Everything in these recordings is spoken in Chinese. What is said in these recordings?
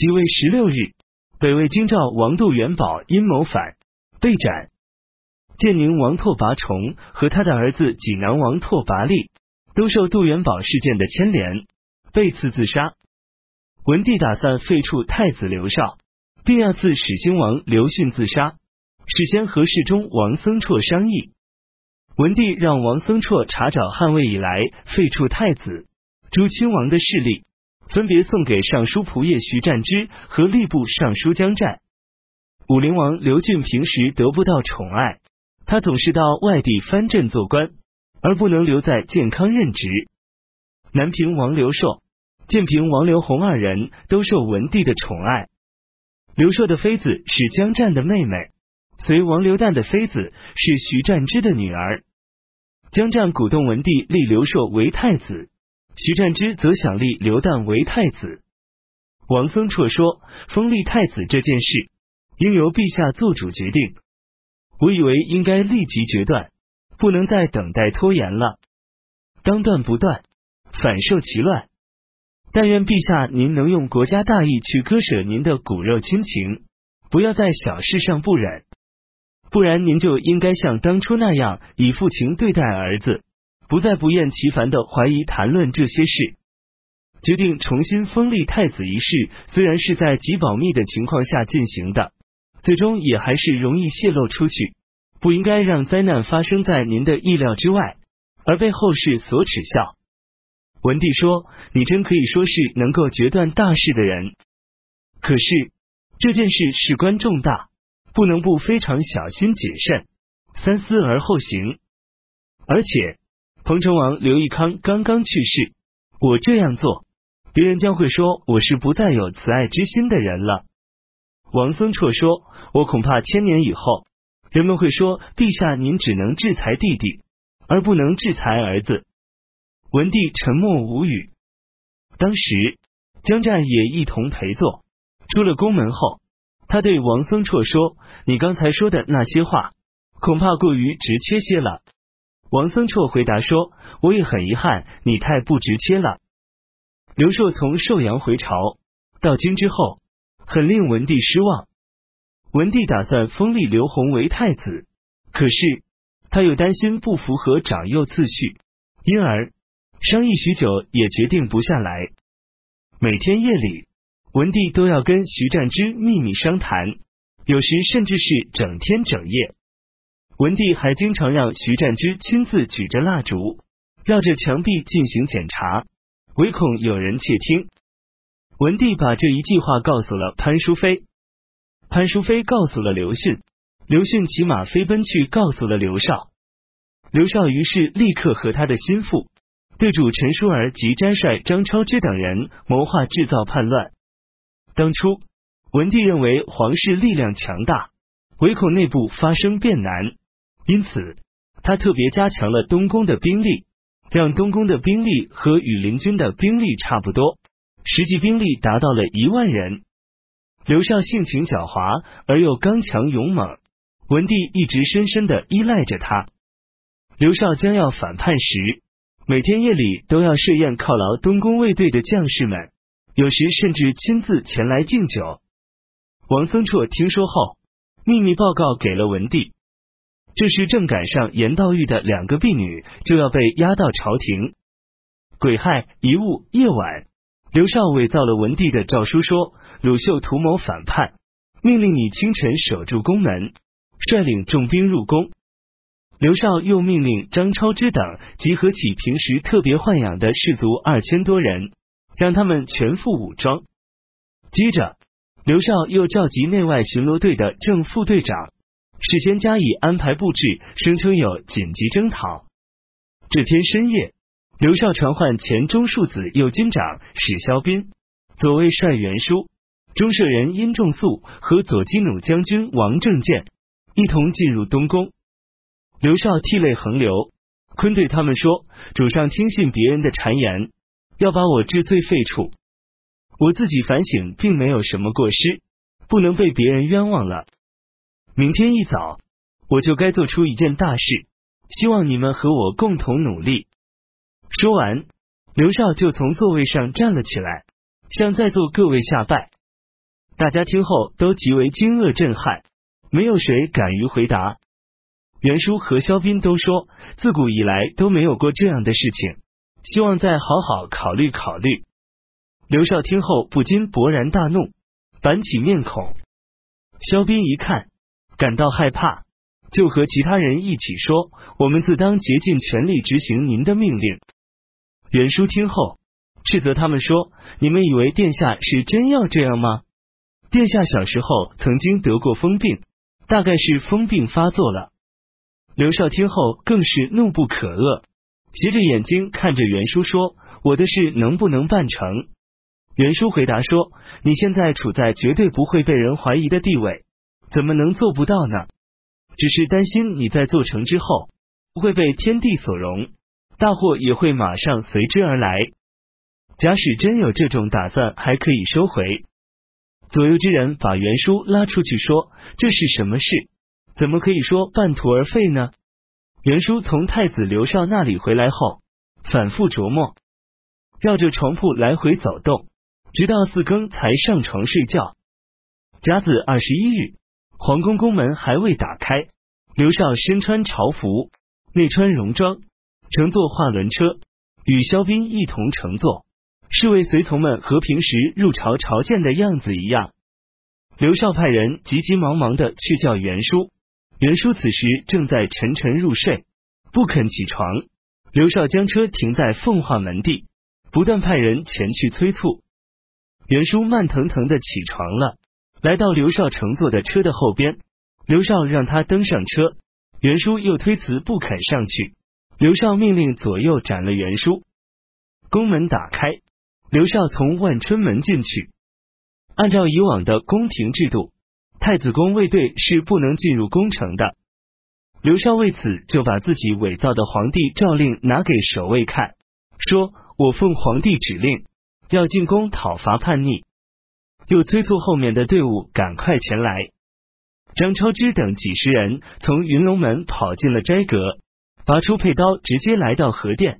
即位十六日，北魏京兆王杜元宝因谋反被斩。建宁王拓跋崇和他的儿子济南王拓跋力都受杜元宝事件的牵连，被赐自杀。文帝打算废黜太子刘绍，并要赐始兴王刘训自杀。事先和侍中王僧绰商议，文帝让王僧绰查找汉魏以来废黜太子、诸亲王的势力，分别送给尚书仆射徐湛之和吏部尚书江湛。武陵王刘俊平时得不到宠爱，他总是到外地藩镇做官，而不能留在健康任职。南平王刘硕、建平王刘宏二人都受文帝的宠爱。刘硕的妃子是江湛的妹妹。随王刘旦的妃子是徐湛之的女儿，江湛鼓动文帝立刘硕为太子，徐湛之则想立刘旦为太子。王僧绰说，封立太子这件事应由陛下做主决定，我以为应该立即决断，不能再等待拖延了。当断不断，反受其乱。但愿陛下您能用国家大义去割舍您的骨肉亲情，不要在小事上不忍。不然，您就应该像当初那样以父情对待儿子，不再不厌其烦的怀疑谈论这些事。决定重新封立太子一事，虽然是在极保密的情况下进行的，最终也还是容易泄露出去。不应该让灾难发生在您的意料之外，而被后世所耻笑。文帝说：“你真可以说是能够决断大事的人。可是这件事事关重大。”不能不非常小心谨慎，三思而后行。而且，彭城王刘义康刚刚去世，我这样做，别人将会说我是不再有慈爱之心的人了。王僧绰说：“我恐怕千年以后，人们会说，陛下您只能制裁弟弟，而不能制裁儿子。”文帝沉默无语。当时，江湛也一同陪坐。出了宫门后。他对王僧绰说：“你刚才说的那些话，恐怕过于直切些了。”王僧绰回答说：“我也很遗憾，你太不直切了。”刘硕从寿阳回朝到京之后，很令文帝失望。文帝打算封立刘宏为太子，可是他又担心不符合长幼次序，因而商议许久也决定不下来。每天夜里。文帝都要跟徐湛之秘密商谈，有时甚至是整天整夜。文帝还经常让徐湛之亲自举着蜡烛，绕着墙壁进行检查，唯恐有人窃听。文帝把这一计划告诉了潘淑妃，潘淑妃告诉了刘迅，刘迅骑马飞奔去告诉了刘绍，刘绍于是立刻和他的心腹对主陈叔儿及詹帅张超之等人谋划制造叛乱。当初，文帝认为皇室力量强大，唯恐内部发生变难，因此他特别加强了东宫的兵力，让东宫的兵力和羽林军的兵力差不多，实际兵力达到了一万人。刘少性情狡猾而又刚强勇猛，文帝一直深深的依赖着他。刘少将要反叛时，每天夜里都要设宴犒劳东宫卫队的将士们。有时甚至亲自前来敬酒。王僧绰听说后，秘密报告给了文帝。这时正赶上严道玉的两个婢女就要被押到朝廷。癸亥一物夜晚，刘少伪造了文帝的诏书，说鲁秀图谋反叛，命令你清晨守住宫门，率领重兵入宫。刘少又命令张超之等集合起平时特别豢养的士卒二千多人。让他们全副武装。接着，刘少又召集内外巡逻队的正副队长，事先加以安排布置，声称有紧急征讨。这天深夜，刘绍传唤前中庶子右军长史肖斌、左卫帅袁术、中舍人殷仲素和左金弩将军王正建一同进入东宫。刘少涕泪横流，坤对他们说：“主上听信别人的谗言。”要把我治罪废黜，我自己反省并没有什么过失，不能被别人冤枉了。明天一早，我就该做出一件大事，希望你们和我共同努力。说完，刘少就从座位上站了起来，向在座各位下拜。大家听后都极为惊愕震撼，没有谁敢于回答。袁叔和肖斌都说，自古以来都没有过这样的事情，希望再好好考虑考虑。刘少听后不禁勃然大怒，板起面孔。肖斌一看，感到害怕，就和其他人一起说：“我们自当竭尽全力执行您的命令。”袁叔听后，斥责他们说：“你们以为殿下是真要这样吗？殿下小时候曾经得过疯病，大概是疯病发作了。”刘少听后更是怒不可遏，斜着眼睛看着袁叔说：“我的事能不能办成？”袁叔回答说：“你现在处在绝对不会被人怀疑的地位，怎么能做不到呢？只是担心你在做成之后会被天地所容，大祸也会马上随之而来。假使真有这种打算，还可以收回。”左右之人把袁叔拉出去说：“这是什么事？怎么可以说半途而废呢？”袁叔从太子刘少那里回来后，反复琢磨，绕着床铺来回走动。直到四更才上床睡觉。甲子二十一日，皇宫宫门还未打开，刘少身穿朝服，内穿戎装，乘坐化轮车，与萧斌一同乘坐。侍卫随从们和平时入朝朝见的样子一样。刘少派人急急忙忙的去叫袁叔，袁叔此时正在沉沉入睡，不肯起床。刘少将车停在奉化门第，不断派人前去催促。袁叔慢腾腾的起床了，来到刘少乘坐的车的后边。刘少让他登上车，袁叔又推辞不肯上去。刘少命令左右斩了袁叔。宫门打开，刘少从万春门进去。按照以往的宫廷制度，太子宫卫队是不能进入宫城的。刘少为此就把自己伪造的皇帝诏令拿给守卫看，说：“我奉皇帝指令。”要进宫讨伐叛逆，又催促后面的队伍赶快前来。张超之等几十人从云龙门跑进了斋阁，拔出佩刀，直接来到河殿。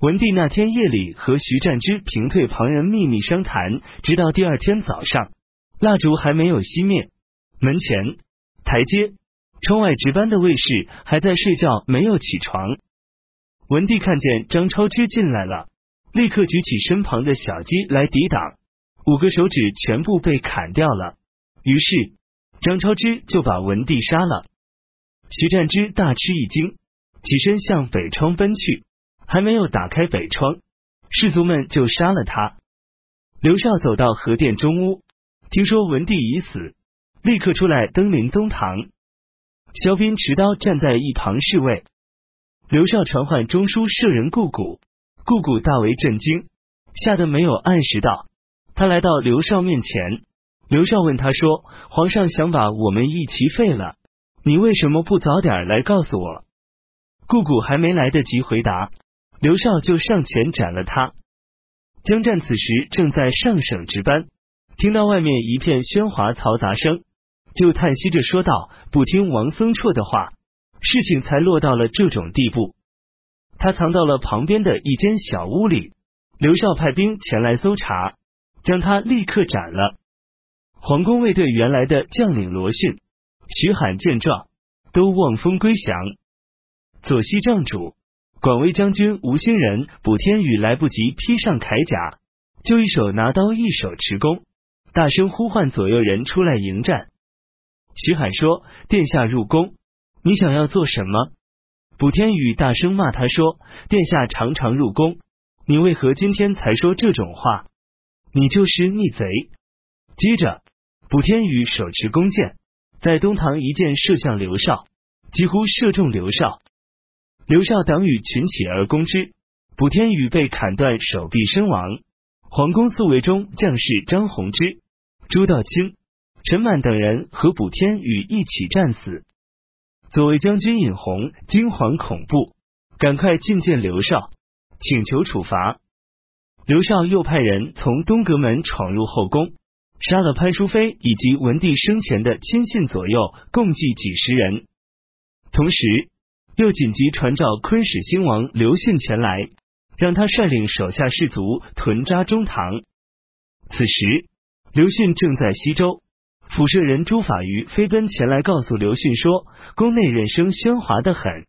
文帝那天夜里和徐占之平退旁人秘密商谈，直到第二天早上，蜡烛还没有熄灭。门前、台阶、窗外值班的卫士还在睡觉，没有起床。文帝看见张超之进来了。立刻举起身旁的小鸡来抵挡，五个手指全部被砍掉了。于是张超之就把文帝杀了。徐占之大吃一惊，起身向北窗奔去，还没有打开北窗，士卒们就杀了他。刘少走到河殿中屋，听说文帝已死，立刻出来登临东堂。萧斌持刀站在一旁侍卫。刘少传唤中书舍人顾谷。顾谷大为震惊，吓得没有按时到。他来到刘少面前，刘少问他说：“皇上想把我们一齐废了，你为什么不早点来告诉我？”顾谷还没来得及回答，刘少就上前斩了他。江战此时正在上省值班，听到外面一片喧哗嘈杂声，就叹息着说道：“不听王僧绰的话，事情才落到了这种地步。”他藏到了旁边的一间小屋里。刘少派兵前来搜查，将他立刻斩了。皇宫卫队原来的将领罗逊、徐罕见状，都望风归降。左西帐主、广威将军吴兴仁、卜天宇来不及披上铠甲，就一手拿刀，一手持弓，大声呼唤左右人出来迎战。徐罕说：“殿下入宫，你想要做什么？”卜天宇大声骂他说：“殿下常常入宫，你为何今天才说这种话？你就是逆贼！”接着，卜天宇手持弓箭，在东堂一箭射向刘少，几乎射中刘少。刘少党羽群起而攻之，卜天宇被砍断手臂身亡。皇宫宿卫中将士张宏之、朱道清、陈满等人和卜天宇一起战死。左卫将军尹弘惊惶恐怖，赶快觐见刘少，请求处罚。刘少又派人从东阁门闯入后宫，杀了潘淑妃以及文帝生前的亲信左右，共计几十人。同时，又紧急传召昆始兴王刘训前来，让他率领手下士卒屯扎中堂。此时，刘训正在西周，抚舍人朱法于飞奔前来告诉刘训说，宫内人声喧哗的很，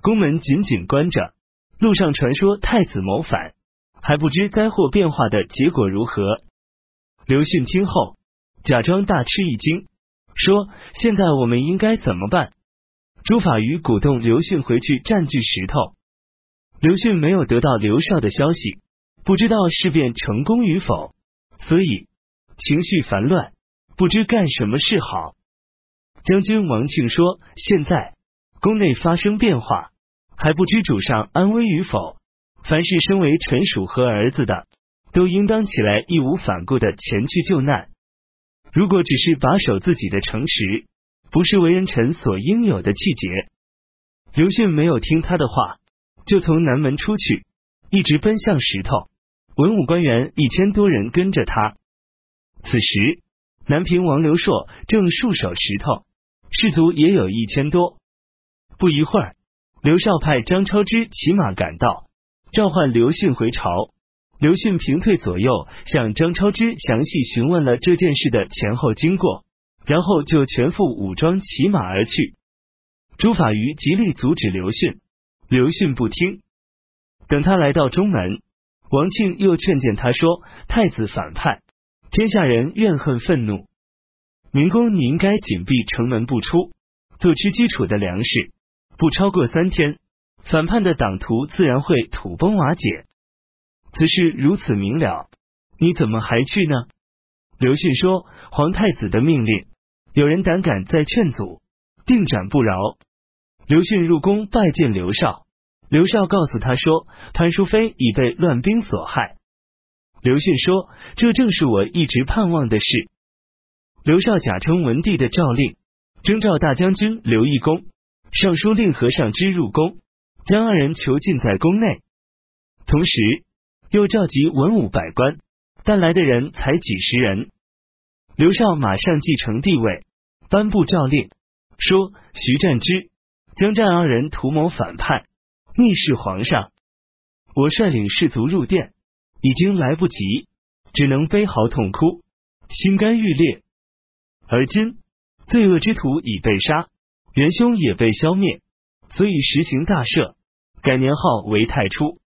宫门紧紧关着，路上传说太子谋反，还不知灾祸变化的结果如何。刘迅听后，假装大吃一惊，说：“现在我们应该怎么办？”朱法瑜鼓动刘迅回去占据石头。刘迅没有得到刘少的消息，不知道事变成功与否，所以情绪烦乱，不知干什么是好。将军王庆说：“现在宫内发生变化，还不知主上安危与否。凡是身为臣属和儿子的。”都应当起来，义无反顾的前去救难。如果只是把守自己的城池，不是为人臣所应有的气节。刘训没有听他的话，就从南门出去，一直奔向石头。文武官员一千多人跟着他。此时，南平王刘硕正戍守石头，士卒也有一千多。不一会儿，刘少派张超之骑马赶到，召唤刘训回朝。刘训平退左右，向张超之详细询问了这件事的前后经过，然后就全副武装骑马而去。朱法愚极力阻止刘训，刘训不听。等他来到中门，王庆又劝谏他说：“太子反叛，天下人怨恨愤怒，明公你应该紧闭城门不出，做吃基础的粮食，不超过三天，反叛的党徒自然会土崩瓦解。”此事如此明了，你怎么还去呢？刘迅说：“皇太子的命令，有人胆敢再劝阻，定斩不饶。”刘迅入宫拜见刘少，刘少告诉他说：“潘淑妃已被乱兵所害。”刘训说：“这正是我一直盼望的事。”刘少假称文帝的诏令，征召大将军刘义公、尚书令和尚之入宫，将二人囚禁在宫内，同时。又召集文武百官，但来的人才几十人。刘少马上继承帝位，颁布诏令，说徐占之、江战二人图谋反叛，逆视皇上。我率领士卒入殿，已经来不及，只能悲嚎痛哭，心肝欲裂。而今罪恶之徒已被杀，元凶也被消灭，所以实行大赦，改年号为太初。